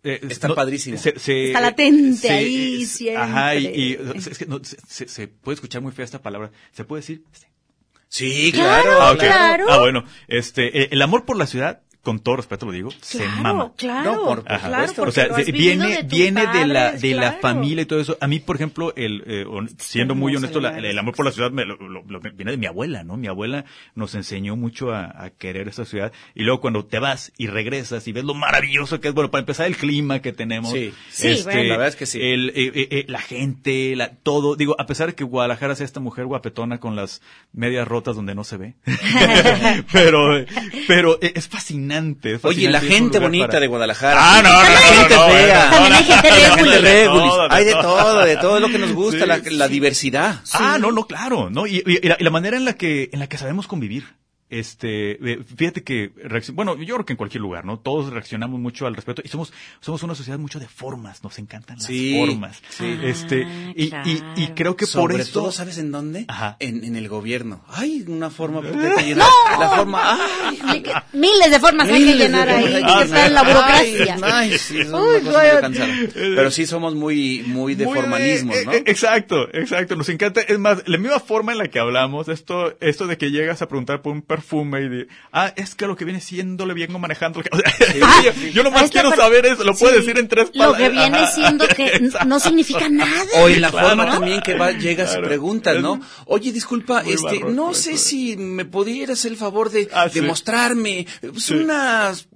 eh, Está padrísimo. se- se- Está latente se- ahí es- siempre. Ajá, y, y, es que no, se, se- se puede escuchar muy fea esta palabra. Se puede decir. Sí, Claro, claro. Ah, claro. Ah, bueno. Este, eh, el amor por la ciudad con todo respeto lo digo, se Claro, mama. claro, No, por- por Ajá. claro, supuesto. porque o sea, se- viene, de viene de la, de la familia y todo eso. A mí, por ejemplo, el, eh, siendo muy honesto, la- el amor por la ciudad me lo- lo- lo- viene de mi abuela, ¿no? Mi abuela nos enseñó mucho a, a querer esa ciudad. Y luego cuando te vas y regresas y ves lo maravilloso que es, bueno, para empezar el clima que tenemos. Sí. Sí, bueno. La verdad es que sí. El, eh, eh, eh, la gente, la, todo. Digo, a pesar de que Guadalajara sea esta mujer guapetona con las medias rotas donde no se ve. pero, pero eh, es fascinante. Es Oye, la gente bonita para- de Guadalajara. Ah, no, no, la no, gente no, no, fea. También hay gente La de Hay de todo. de todo lo que nos gusta, Sí, la, la sí. diversidad. Ah, no, no, claro, ¿no? Y, y- y la, y la manera en la que, en la que sabemos convivir. Este, fíjate que, bueno, yo creo que en cualquier lugar, ¿no? Todos reaccionamos mucho al respeto y somos, somos una sociedad mucho de formas, nos encantan las Sí, formas. sí. Este, y, y, y creo que por esto. todo, ¿sabes en dónde? Ajá. En, en el gobierno. Ay, una forma perfecta llena. La forma, ay, Miles de formas hay que llenar ahí. hay que estar en la Ay, burocracia. ay, sí, es Uy. Pero sí somos muy, muy de Muy formalismo, eh, ¿no? eh, exacto, exacto. Nos encanta. Es más, la misma forma en la que hablamos, esto, esto de que llegas a preguntar por un perfume y de, ah, es que lo que viene siendo le vengo manejando. O sea, yo, yo nomás Esta quiero saber eso, lo sí, puedes decir en tres Lo palabras. que viene Ajá. siendo que no significa nada. O en la Claro. forma también que va, llegas Claro. y preguntas, ¿no? Oye, disculpa, Muy este, barroco no eso, sé eh. si me pudieras el favor de, Ah, de sí. mostrarme pues, Sí. unas...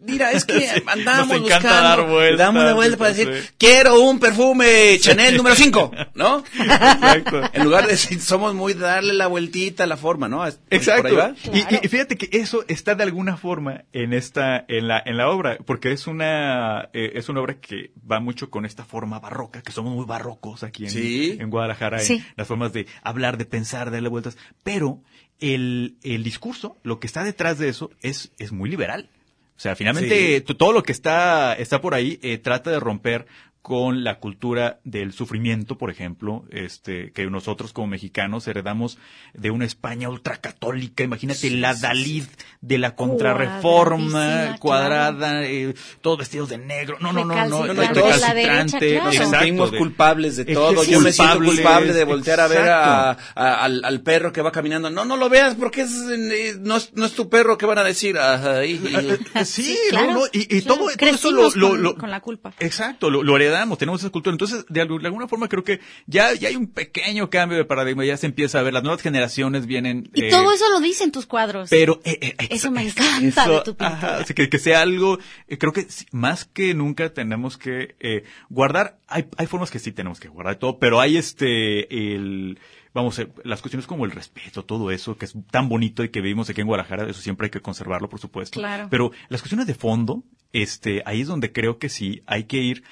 Mira, es que Sí, andamos nos encanta buscando, dar vueltas, damos una vuelta para decir, sí. quiero un perfume Chanel número 5, ¿no? Exacto. En lugar de decir, somos muy de darle la vueltita a la forma, ¿no? ¿Por Exacto. ahí va? Y, y- y fíjate que eso está de alguna forma en esta, en la, en la obra, porque es una, eh, es una obra que va mucho con esta forma barroca, que somos muy barrocos aquí en, Sí. en Guadalajara, en las formas de hablar, de pensar, de darle vueltas, pero el, el discurso, lo que está detrás de eso es, es muy liberal. O sea, finalmente Sí. todo lo que está, está por ahí eh, trata de romper con la cultura del sufrimiento, por ejemplo, este, que nosotros como mexicanos heredamos de una España ultracatólica, imagínate la Dalid de la contrarreforma, cuadrada, eh, todos vestidos de negro, no, no, no, no, Recalcitrante, claro. Nos exacto, sentimos de- culpables de que todo. Yo me siento culpable de voltear a ver a, exacto. a- al, al perro que va caminando. No, no lo veas porque es, eh, no, es, no es tu perro. ¿Qué van a decir? Ajá, y- y- Sí, Sí, no, claro, no, y, y claro. todo, todo eso lo, lo- con- lo- con la culpa. Exacto, lo, lo heredamos, tenemos esa cultura. Entonces, de, algu- de alguna forma creo que ya, ya hay un pequeño cambio de paradigma, ya se empieza a ver, las nuevas generaciones vienen... Y eh, todo eso lo dicen tus cuadros. Pero eh, eh, Eso me encanta de tu pintura. ajá, así que, que sea algo, eh, creo que más que nunca tenemos que eh, guardar, hay, hay formas que sí tenemos que guardar todo, pero hay este, el, vamos, eh, las cuestiones como el respeto, todo eso que es tan bonito y que vivimos aquí en Guadalajara, eso siempre hay que conservarlo, por supuesto. Claro. Pero las cuestiones de fondo, este, ahí es donde creo que sí hay que ir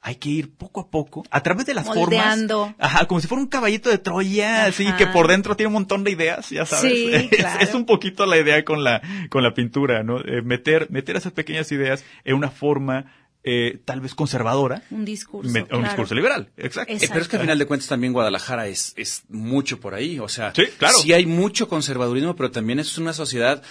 hay que ir poco a poco, a través de las Moldeando. formas. Ajá, como si fuera un caballito de Troya, así Ajá. que por dentro tiene un montón de ideas, ya sabes. Sí, Es- claro. es un poquito la idea con la, con la pintura, ¿no? Eh, meter, meter esas pequeñas ideas en una forma, eh, tal vez conservadora, Un discurso. me- un claro. discurso liberal. Exacto. Es- Eh, pero es que al final de cuentas también Guadalajara es, es mucho por ahí, o sea, Sí, claro. sí hay mucho conservadurismo, pero también es una sociedad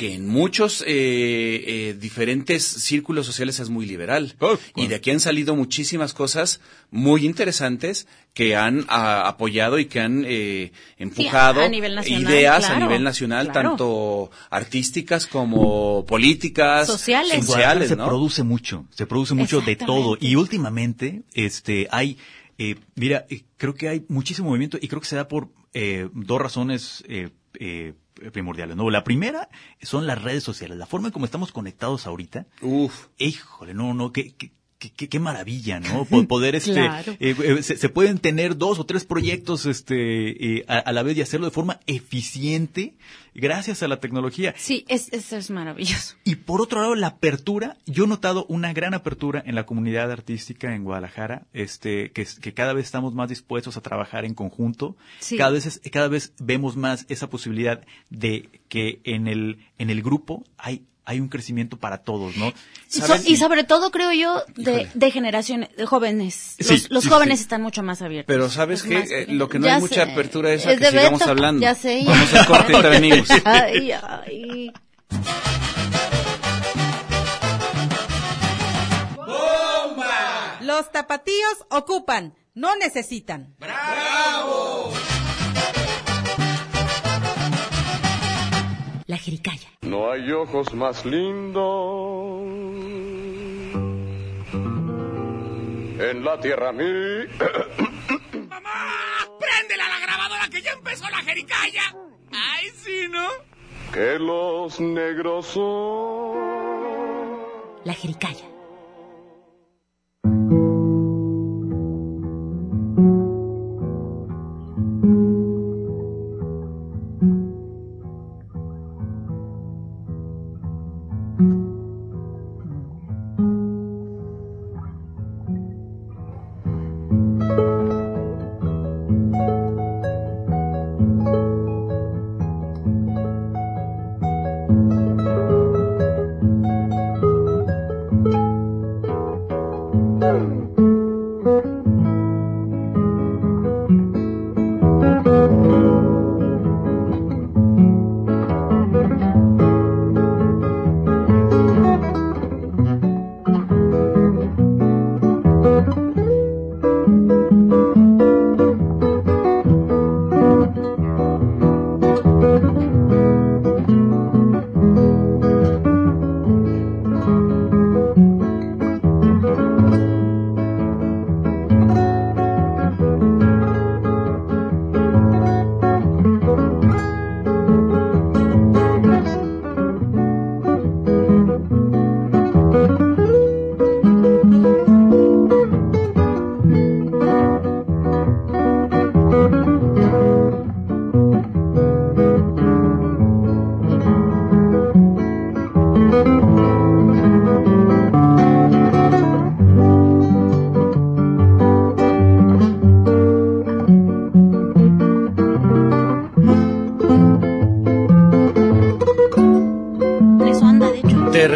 que en muchos eh, eh, diferentes círculos sociales es muy liberal. Oh, y de aquí han salido muchísimas cosas muy interesantes que han ah, apoyado y que han eh, empujado a nivel nacional, ideas a nivel nacional, claro. tanto artísticas como políticas, Sociales. En Guadalajara sociales, se ¿no? produce mucho, se produce mucho de todo. Y últimamente, este, hay, eh, mira, eh, creo que hay muchísimo movimiento y creo que se da por eh, dos razones eh, eh, primordiales. ¿no? La primera son las redes sociales, la forma en cómo estamos conectados ahorita. Uf. Híjole, no, no, qué, qué, qué, qué- qué maravilla, ¿no? Po- Poder, este, Claro. eh, eh, se, se pueden tener dos o tres proyectos, este, eh, a, a la vez y hacerlo de forma eficiente gracias a la tecnología. Sí, es, eso es maravilloso. Y por otro lado, la apertura, yo he notado una gran apertura en la comunidad artística en Guadalajara, este, que, que cada vez estamos más dispuestos a trabajar en conjunto. Sí. Cada vez, es- cada vez vemos más esa posibilidad de que en el, en el grupo hay, hay un crecimiento para todos, ¿no? Y sobre todo, creo yo, de, de generaciones, de jóvenes. Los, Sí, los sí, jóvenes sí. están mucho más abiertos. Pero ¿sabes más- Eh, lo que no Ya hay mucha apertura es a que sigamos Beto, hablando. Ya sé. Vamos al corte y venimos. Ay, ay. Los tapatíos ocupan, no necesitan. La Jericaya. No hay ojos más lindos en la tierra mí. ¡Préndela la grabadora que ya empezó la jericaya! ¡Ay, sí, ¿no? que los negros son. La Jericaya.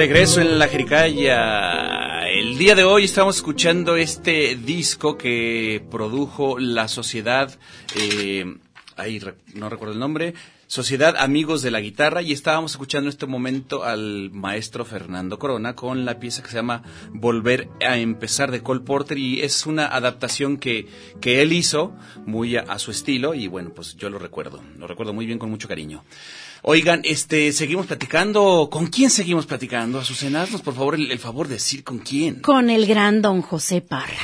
Regreso en la Jericaya. El día de hoy estamos escuchando este disco que produjo la sociedad, eh, ahí no recuerdo el nombre, Sociedad Amigos de la Guitarra y estábamos escuchando en este momento al maestro Fernando Corona con la pieza que se llama Volver a empezar de Cole Porter y es una adaptación que, que él hizo muy a, a su estilo y bueno, pues yo lo recuerdo, lo recuerdo muy bien con mucho cariño. Oigan, este, seguimos platicando. ¿Con quién seguimos platicando? Azucena, haznos por favor el, el favor de decir con quién. Con el gran don José Parra.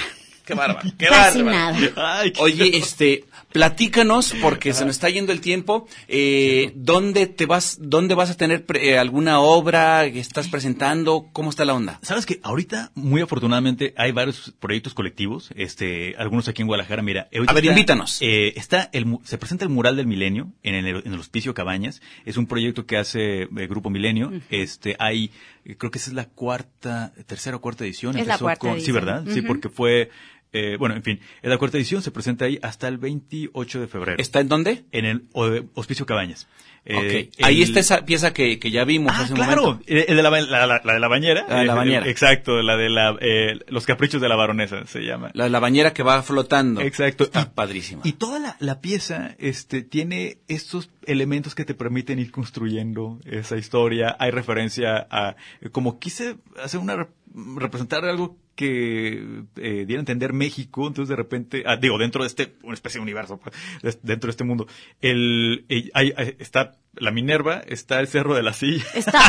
Qué bárbaro, qué Casi bárbaro. nada. Ay, qué- Oye, este, platícanos, porque se nos está yendo el tiempo, eh, ¿dónde te vas, dónde vas a tener pre- eh, alguna obra que estás presentando? ¿Cómo está la onda? Sabes que ahorita, muy afortunadamente, hay varios proyectos colectivos, este, algunos aquí en Guadalajara, mira. eh, A ver, invítanos. eh, está el, mu- se presenta el mural del milenio en el, en el Hospicio Cabañas. Es un proyecto que hace el Grupo Milenio. Este, hay, eh, creo que esa es la cuarta, tercera o cuarta edición. Es la Empezó cuarta con- Sí, edición. ¿verdad? Sí, porque fue, eh, bueno, en fin, la cuarta edición, se presenta ahí hasta el 28 de febrero. ¿Está en dónde? En el o- Hospicio Cabañas. Eh, ok. Ahí el- está esa pieza que, que ya vimos Ah, hace un claro, momento. el el de la, la, la- la de la bañera. La de la Eh, bañera. Exacto, la de la, eh, los caprichos de la baronesa se llama. La, la bañera que va flotando. Exacto. Está Y- padrísima. Y toda la, la pieza este, tiene estos elementos que te permiten ir construyendo esa historia. Hay referencia a, como quise hacer una, representar algo que eh, diera a entender México, entonces de repente, ah, digo, dentro de este, una especie de universo, pues, dentro de este mundo, el, eh, hay- está la Minerva, está el Cerro de la Silla. Está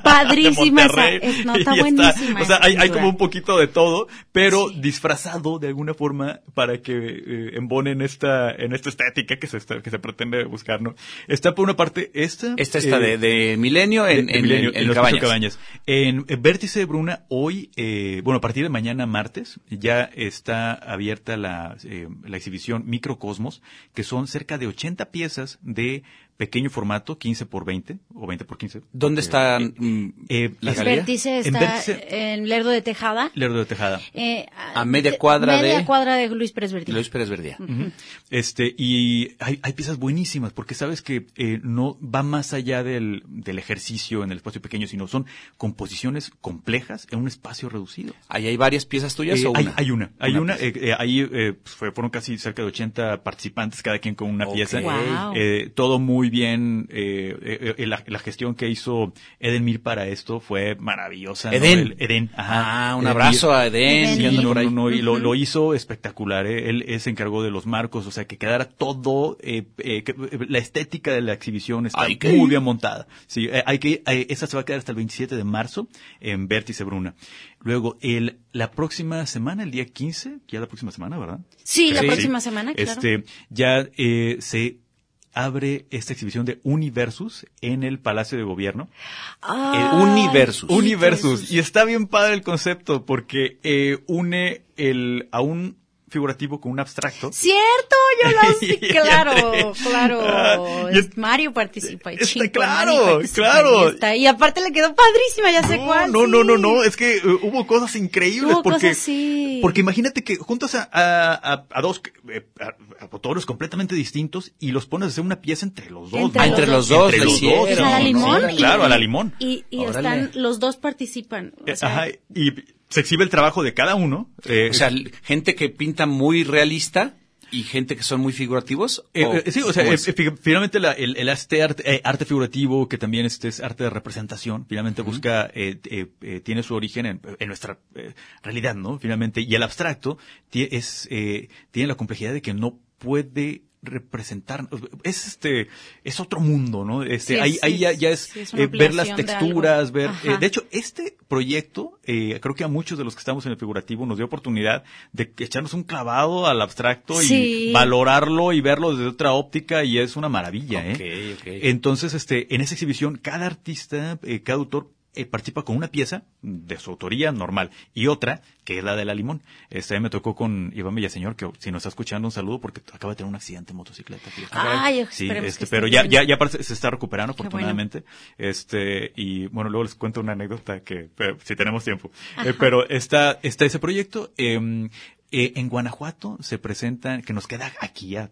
padrísima esa. Es- no, está buenísima. O sea, hay, hay como un poquito de todo, pero Sí. disfrazado de alguna forma para que eh, embonen esta, en esta estética que se, está- que se pretende buscar, ¿no? Está por una parte esta. Esta está eh, de, de Milenio en, de- de en, Milenio, en- en los Cabañas. Cabañas. En, en Vértice de Bruna, hoy, eh, bueno, a partir de mañana martes, ya está abierta la, eh, la exhibición Microcosmos, que son cerca de 80 piezas de pequeño formato, 15 por 20 o 20 por 15. ¿Dónde está Eh, mm, eh, la galería? Vértice En Vértice- en Lerdo de Tejada. Lerdo de Tejada. eh, A media cuadra media de- cuadra de Luis Pérez Verdía. Luis Pérez Verdía. Este, y hay, hay piezas buenísimas, porque sabes que eh, no va más allá del, del ejercicio en el espacio pequeño, sino son composiciones complejas en un espacio reducido. ¿Ahí hay varias piezas tuyas Eh, o hay, una? hay una, hay Una una, eh, eh, ahí eh, pues, fue- fueron casi cerca de 80 participantes, cada quien con una pieza. Wow. Eh, todo muy muy bien. eh, eh, eh, la, la gestión que hizo Eden Mir para esto fue maravillosa. ¿no? Eden. El- Eden, ajá. Ah, un Eden abrazo Mir. a Eden. Eden no, no, y lo, lo hizo espectacular. ¿eh? Él, él se encargó de los marcos, o sea, que quedara todo, eh, eh, que- eh, la estética de la exhibición está Hay que muy bien montada. Sí, hay que, eh, esa se va a quedar hasta el 27 de marzo en Vértice Bruna. Luego, el, la próxima semana, el día 15, ya la próxima semana, ¿verdad? Sí, la Sí. próxima semana, claro. Este, ya eh, se abre esta exhibición de Universus en el Palacio de Gobierno. Universus. Universus. Y está bien padre el concepto porque eh, une el a un figurativo con un abstracto. Cierto, yo lo sé, Y claro, claro. Ah, y es- Mario participa. y Está claro, participa, claro. Y, está- y aparte le quedó padrísima, ya sé No, cuál. no, sí. no, no, no, es que eh, hubo cosas increíbles Hubo porque cosas, sí. porque imagínate que juntas a, a, a- a dos eh, a, a autores completamente distintos y los pones a hacer una pieza entre los dos. Entre ¿no? Ah, entre los dos, Entre lo los dos. A la limón. claro, a la limón. Y, y están, los dos participan. o Eh, sea, Ajá, y se exhibe el trabajo de cada uno. eh, O sea, gente que pinta muy realista y gente que son muy figurativos. Eh, ¿o eh, sí, o sea, eh, finalmente la- el, el este arte, arte figurativo, que también este es arte de representación, finalmente busca, eh, eh, eh, tiene su origen en, en nuestra realidad, ¿no? Finalmente, y el abstracto es, eh, tiene la complejidad de que no puede representar es este es otro mundo no este Sí, ahí, sí, ahí ya, ya es, sí, es una eh, ver las de texturas ver eh, de hecho este proyecto eh, creo que a muchos de los que estamos en el figurativo nos dio oportunidad de echarnos un clavado al abstracto Sí. y valorarlo y verlo desde otra óptica y es una maravilla, ¿eh? Ok, ok. Entonces, este, en esa exhibición, cada artista, eh, cada autor eh, participa con una pieza de su autoría normal y otra que es la de la limón. Este a me tocó con Iván Villaseñor, que si nos está escuchando un saludo porque acaba de tener un accidente en motocicleta. fíjate. Ay, Sí, este, pero ya, ya, ya se está recuperando bueno. afortunadamente. Este, y bueno, luego les cuento una anécdota que, pero, si tenemos tiempo. Eh, pero está, está ese proyecto, eh, eh, en Guanajuato se presenta, que nos queda aquí ya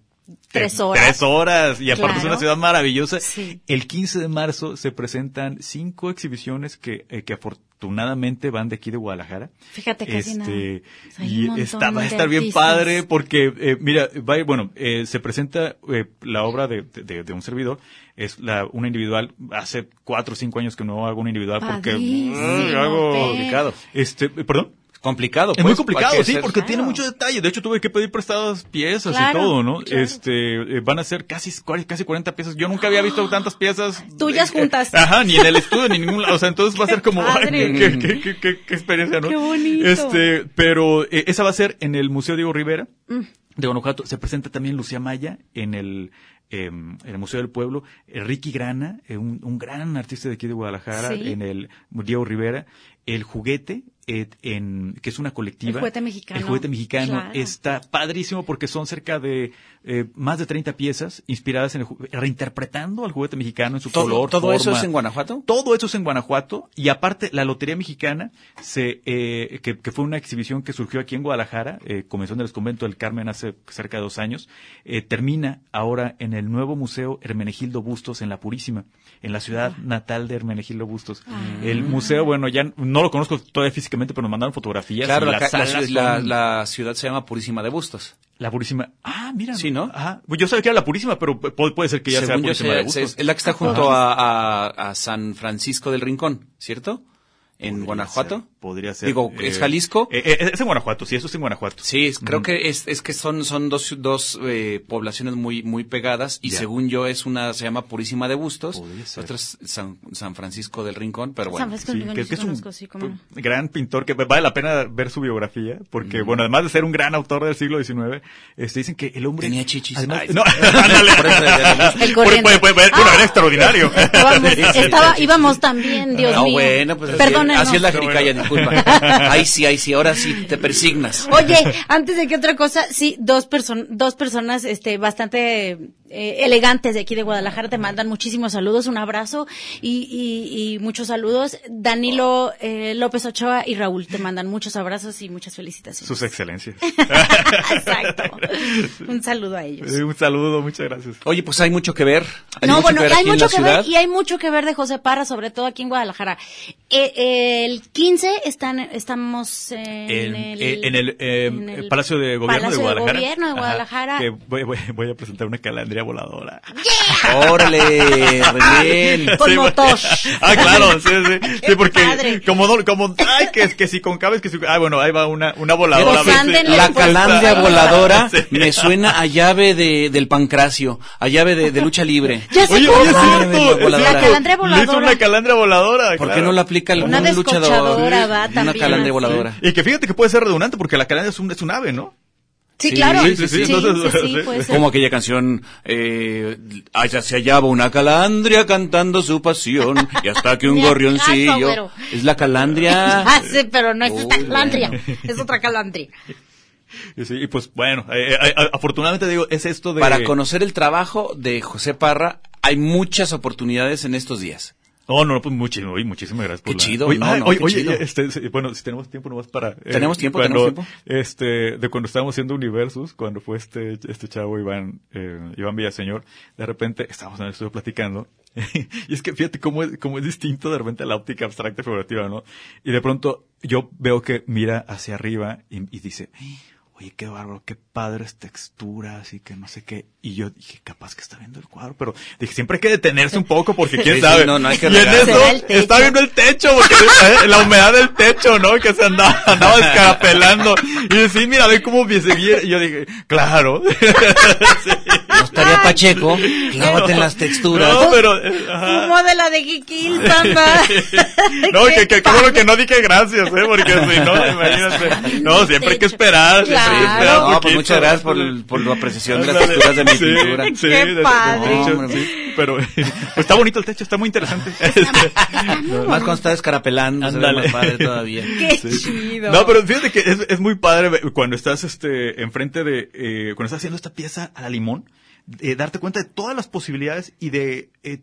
Tres horas. Tres horas. Y aparte es una ciudad maravillosa. Sí. El 15 de marzo se presentan cinco exhibiciones que, eh, que afortunadamente van de aquí de Guadalajara. Fíjate nada. Este, y está, va a estar bien padre porque, eh, mira, va bueno, eh, se presenta eh, la obra de, de- de un servidor. Es la, una individual. Hace cuatro o cinco años que no hago una individual porque mm, hago complicado. Este, perdón. Complicado, Es pues, muy complicado, hay que sí, ser- porque Claro. tiene mucho detalle. De hecho, tuve que pedir prestadas piezas Claro, y todo, ¿no? claro. Este, eh, van a ser casi, casi 40 piezas. Yo nunca había visto tantas piezas. Tuyas eh, juntas. Ajá, ni en el estudio, ni en ningún lado. O sea, entonces va a ser como, ay, qué, qué- qué- qué- qué experiencia, ¿no? Qué bonito. Este, pero eh, esa va a ser en el Museo Diego Rivera Mm. de Guanajuato. Se presenta también Lucía Maya en el, eh, en el Museo del Pueblo. Eh, Ricky Grana, eh, un, un gran artista de aquí de Guadalajara, Sí. en el Diego Rivera. El juguete, en, que es una colectiva. El juguete mexicano. El juguete mexicano Claro. está padrísimo porque son cerca de eh, más de 30 piezas inspiradas en el, reinterpretando al juguete mexicano en su ¿Todo, color. todo eso forma. es en Guanajuato? Todo eso es en Guanajuato y aparte la Lotería Mexicana, se, eh, que, que fue una exhibición que surgió aquí en Guadalajara, eh, comenzó en el Convento del Carmen hace cerca de dos años, eh, termina ahora en el nuevo Museo Hermenegildo Bustos en La Purísima, en la ciudad natal de Hermenegildo Bustos. El museo, bueno, ya no lo conozco todavía físicamente, pero nos mandaron fotografías. Claro, la, salas la- la ciudad se llama Purísima de Bustos. la Purísima. Ah, mira. Sí, ¿no? Ajá. Pues yo sabía que era la Purísima, pero pu- puede ser que ya sea Según yo, Purísima se- de Bustos. es la que está junto a, a- a San Francisco del Rincón, ¿cierto? En Podría Guanajuato. ser, podría ser. Digo, ¿es Eh, Jalisco? eh, eh, es en Guanajuato, sí, eso es en Guanajuato. Sí, es- creo que es, es que son, son dos, dos eh, poblaciones muy, muy pegadas y Ya. según yo es una, se llama Purísima de Bustos, Podría ser. otra es San, San Francisco del Rincón, pero San bueno. Francisco Sí, del Rincón, que, que sí es un sí, p- gran pintor que vale la pena ver su biografía porque bueno además de ser un gran autor del siglo XIX este dicen que el hombre Tenía chichis. además- Ay, no, Por eso, de- de- El corriente. puede- puede- bueno Ah. era extraordinario Estábamos, estaba, íbamos también, Dios No, mío. bueno, pues así, Perdónenos. así es la No, jericaya, bueno. disculpa. Ahí sí, ahí sí, ahora sí te persignas. Oye, antes de que otra cosa, sí, dos, person dos personas este, bastante eh, elegantes de aquí de Guadalajara te mandan muchísimos saludos, un abrazo y, y, y muchos saludos. Danilo eh, López Ochoa y Raúl te mandan muchos abrazos y muchas felicitaciones. sus excelencias Exacto. Un saludo a ellos. Eh, un saludo muchas gracias Oye, pues hay mucho que ver. Hay No, mucho bueno, que ver hay aquí en mucho la que ciudad. ver y hay mucho que ver de José Parra, sobre todo aquí en Guadalajara. Eh, el 15 están, estamos en, en, el, eh, en el, eh, en el Palacio de Gobierno Palacio de Guadalajara. Gobierno de Ajá, Guadalajara. que voy, voy- voy a presentar una, cala- calandria voladora. Órale, re bien. Con Sí, motor. Ah, claro, sí, sí. Sí, porque padre. como, no- como, ay, que, que si con cabes, que si, ah, bueno, ahí va una, una voladora. Pues ándenle, La calandria ah. voladora Sí. me suena a llave de, del pancracio, a llave de, de lucha libre. Ya sé Oye, cómo. oye, es cierto. La es calandria cierto. voladora. Le hizo una calandria voladora. ¿Por qué claro. no la aplica algún Una luchador? descochadora va Una calandria voladora. Y que fíjate que puede ser redundante porque la calandria es un, es un ave, ¿no? Sí, Sí, claro. sí, Sí, sí, sí, sí, entonces, sí, sí. puede ser. Como aquella canción, eh, allá se hallaba una calandria cantando su pasión, y hasta que un gorrioncillo. Es la calandria. Ah, sí, pero no es esta calandria. Es otra calandria. Y, sí, y pues bueno, eh, eh, eh, afortunadamente digo, es esto de... Para conocer el trabajo de José Parra, hay muchas oportunidades en estos días. Oh, no, pues muchísimo, oye, muchísimas gracias. por Qué la- chido, Oye, no, ay, no, oye, qué oye, chido. este, bueno, si tenemos tiempo nomás para... eh, ¿Tenemos tiempo? cuando, ¿Tenemos tiempo? Este, de cuando estábamos haciendo Universus, cuando fue este, este chavo Iván, eh, Iván Villaseñor, de repente estábamos en el estudio platicando, y es que fíjate cómo es, cómo es distinto de repente la óptica abstracta y figurativa, ¿no? Y de pronto yo veo que mira hacia arriba y, y dice, oye, qué bárbaro, qué padres texturas y que no sé qué. Y yo dije, capaz que está viendo el cuadro, pero dije, siempre hay que detenerse un poco porque quién Sí, sí, sabe. no, no hay que y en eso está viendo el techo, porque eh, la humedad del techo, ¿no? Que se andaba, andaba descarapelando. Y sí, mira, ve cómo me seguía. Y yo dije, claro. Sí. No estaría Pacheco, clávate en las texturas. No, pero, eh, ajá. Humo de la de Kikil, papá. No, que, que, qué bueno que no dije gracias, ¿eh? Porque si no, imagínate. No, siempre hay que esperar. que Claro. No, pues muchas gracias por, por la apreciación de las texturas de mi Sí, pintura. sí, Qué padre. sí, pero pues, está bonito el techo, está muy interesante. Más cuando está descarapelando, se ve más padre todavía. Qué chido. No, pero fíjate que es, es muy padre cuando estás este enfrente de eh, cuando estás haciendo esta pieza a la limón, eh, darte cuenta de todas las posibilidades y de eh,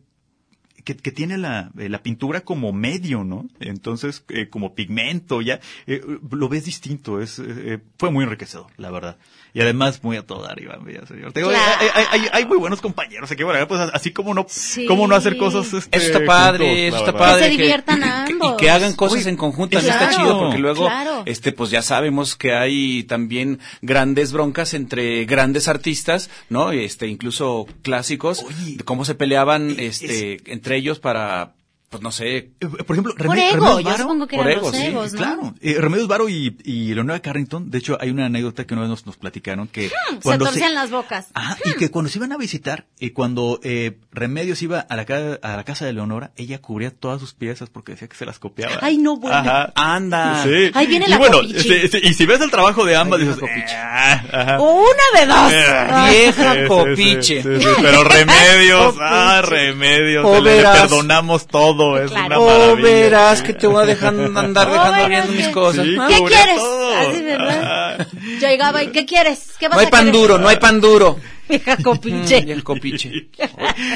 que, que tiene la, eh, la pintura como medio, ¿no? Entonces, eh, como pigmento, ya eh, lo ves distinto. Es, eh, eh, fue muy enriquecedor, la verdad. Y además muy a todo dar, Iván Villaseñor. Te digo, Claro. hay, hay, hay- hay muy buenos compañeros aquí, bueno, pues así como no, Sí. cómo no hacer cosas. Este, Eso está padre, juntos, eso está verdad. padre. Que se diviertan ambos. Y que hagan cosas en conjunto, claro, está chido, porque luego, claro. este, pues ya sabemos que hay también grandes broncas entre grandes artistas, ¿no? Este, incluso clásicos, Oye. de cómo se peleaban, este, entre ellos para, pues no sé, Eh, Por ejemplo, Por ego, Remedios yo Varo- supongo que por eran ego, los sí, egos, ¿no? Claro, eh, Remedios Varo y, y Leonora Carrington, de hecho hay una anécdota que una vez nos, nos platicaron que Hmm, Se torcían las bocas. Ajá, y que cuando se iban a visitar, y cuando eh, Remedios iba a la, ca- a la casa de Leonora, ella cubría todas sus piezas porque decía que se las copiaba. Ay, no, bueno. Ajá. anda. Sí. Ahí viene y la bueno, y si ves el trabajo de ambas, Ahí dices. "Ah, ajá". Una de dos. Eh, Vieja copiche. sí, sí, sí, pero remedios, ah, remedios, O le, perdonamos todo, es Claro. una Oh, verás que te voy a dejar andar Oh, dejando verás viendo mis cosas. Sí, ¿Qué quieres? Así, ¿verdad? Ajá. Llegaba y, ¿qué quieres? ¿Qué vas No hay a pan querer? duro, no hay pan duro. Vieja Mm, el copiche.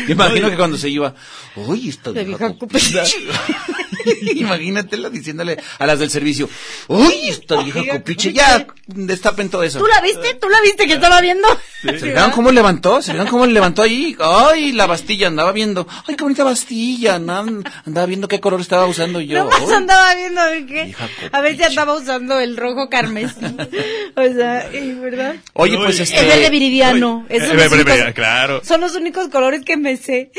Me imagino que cuando se iba, uy, esta vieja vieja copiche. Imagínatela diciéndole a las del servicio, uy, esta vieja copiche, ya destapen todo eso. ¿Tú la viste? ¿Tú la viste que estaba viendo? ¿Se fijaron cómo levantó? ¿Se fijaron cómo le levantó ahí? Ay, la bastilla, andaba viendo. Ay, qué bonita bastilla. Andaba, viendo qué color estaba usando yo. Nomás Uy. andaba viendo de qué. Vieja A ver si andaba usando el rojo carmesí. O sea, y, ¿verdad? Oye, pues y- Es el de este, viridiano. Eh, Esos eh, son, los pero, únicos, claro. son los únicos colores que me sé.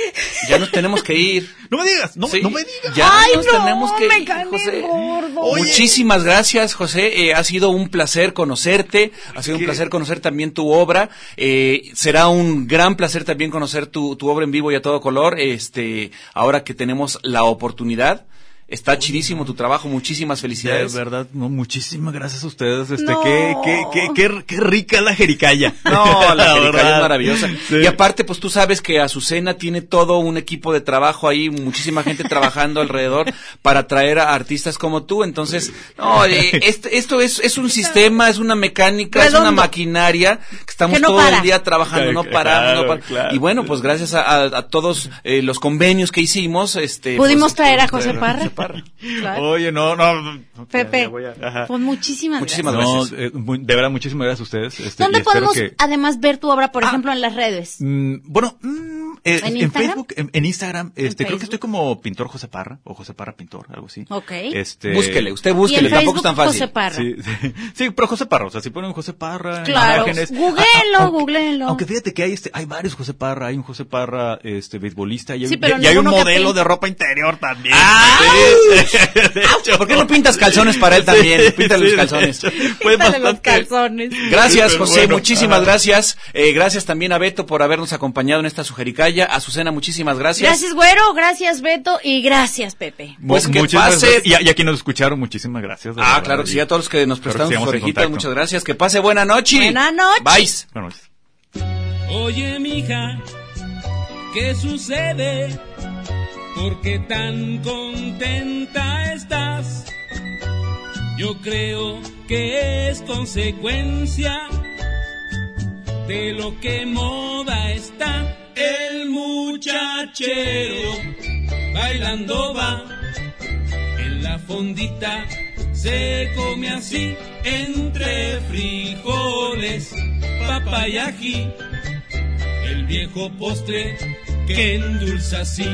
ya nos tenemos que ir. No me digas, no, Sí, no me digas. Ya Ay, nos no, tenemos que me ir, José. gordo. Oye. Muchísimas gracias, José. Eh, ha sido un placer conocerte. Ha sido un placer conocer también tu obra. Eh, será un gran placer también conocer tu, tu obra en vivo y a todo color. Este, ahora que tenemos la oportunidad. Está chidísimo tu trabajo. Muchísimas De felicidades. verdad, no, muchísimas gracias a ustedes. Este, No. qué, qué, qué, qué, qué rica la jericaya. No, la jericaya verdad. es maravillosa. Sí. Y aparte, pues tú sabes que Azucena tiene todo un equipo de trabajo ahí, muchísima gente trabajando alrededor para traer a artistas como tú. Entonces, no, eh, este- esto es, es un sistema, es una mecánica, es una maquinaria que estamos Que no todo para. el día trabajando, no Claro, parando, no claro. Y bueno, pues gracias a, a- a todos eh, los convenios que hicimos, este, ¿Pudimos pues, traer a José Parra? Parra. Claro. Oye, no, no. Pepe, a- pues muchísimas, Muchísimas gracias. No, eh, muy- de verdad, muchísimas gracias a ustedes. este, ¿Dónde podemos que- además ver tu obra, por Ah. ejemplo, en las redes? Mm, bueno, mm, eh, ¿En? Facebook, en, en Instagram, este, creo Facebook? que estoy como pintor José Parra, o José Parra pintor, algo así. Ok. Este, Búsquele, usted y búsquele, en tampoco Facebook, es tan fácil. José Parra. Sí, sí, sí, pero José Parra, o sea, si ponen José Parra, en Claro, imágenes. googleenlo, a- aunque- googleenlo. Aunque fíjate que hay este, hay varios José Parra, hay un José Parra, este, beisbolista, y hay, Sí, un- pero y hay un ninguno que modelo de ropa interior también. ¡Ah! ¿Por qué no pintas calzones para él también? Sí, Píntale sí, los calzones. Quítale los calzones. Gracias, José, muchísimas gracias. Eh, gracias también a Beto por habernos acompañado en esta sujericaya. Azucena, muchísimas gracias. Gracias, güero, gracias, Beto, y gracias, Pepe. Pues que pase- gracias. Y a, y a quienes nos escucharon, muchísimas gracias. Ah, claro que sí, Y- a todos los que nos prestaron sus orejitas, muchas gracias. Que pase buena noche. Buena noche. Bye. Buenas noches. Oye, mija, ¿qué sucede? ¿Por qué tan contenta estás? Yo creo que es consecuencia de lo que moda está. El muchachero bailando va en la fondita. Se come así entre frijoles, papa y ají el viejo postre que endulza así